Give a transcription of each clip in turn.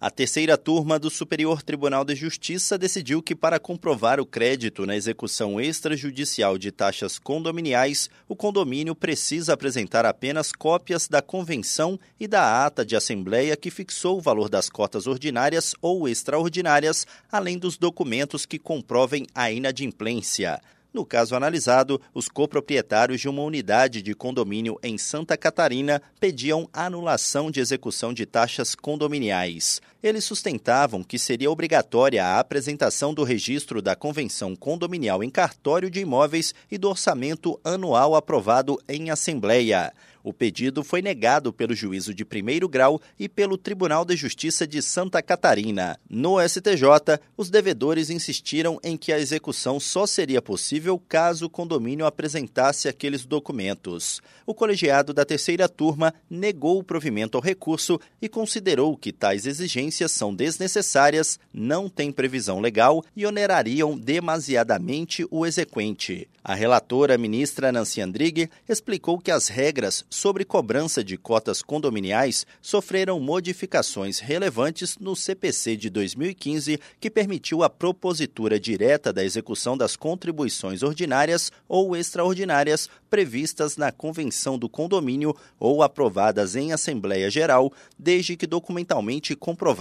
A terceira turma do Superior Tribunal de Justiça decidiu que, para comprovar o crédito na execução extrajudicial de taxas condominiais, o condomínio precisa apresentar apenas cópias da convenção e da ata de assembleia que fixou o valor das cotas ordinárias ou extraordinárias, além dos documentos que comprovem a inadimplência. No caso analisado, os coproprietários de uma unidade de condomínio em Santa Catarina pediam anulação de execução de taxas condominiais. Eles sustentavam que seria obrigatória a apresentação do registro da convenção condominial em cartório de imóveis e do orçamento anual aprovado em assembleia. O pedido foi negado pelo juízo de primeiro grau e pelo Tribunal de Justiça de Santa Catarina. No STJ, os devedores insistiram em que a execução só seria possível caso o condomínio apresentasse aqueles documentos. O colegiado da terceira turma negou o provimento ao recurso e considerou que tais exigências são desnecessárias, não têm previsão legal e onerariam demasiadamente o exequente. A relatora, ministra Nancy Andrighi, explicou que as regras sobre cobrança de cotas condominiais sofreram modificações relevantes no CPC de 2015, que permitiu a propositura direta da execução das contribuições ordinárias ou extraordinárias previstas na convenção do condomínio ou aprovadas em Assembleia Geral, desde que documentalmente comprovadas.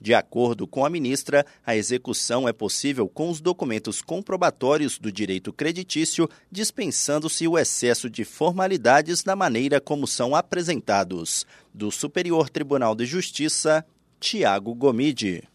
De acordo com a ministra, a execução é possível com os documentos comprobatórios do direito creditício, dispensando-se o excesso de formalidades na maneira como são apresentados. Do Superior Tribunal de Justiça, Tiago Gomide.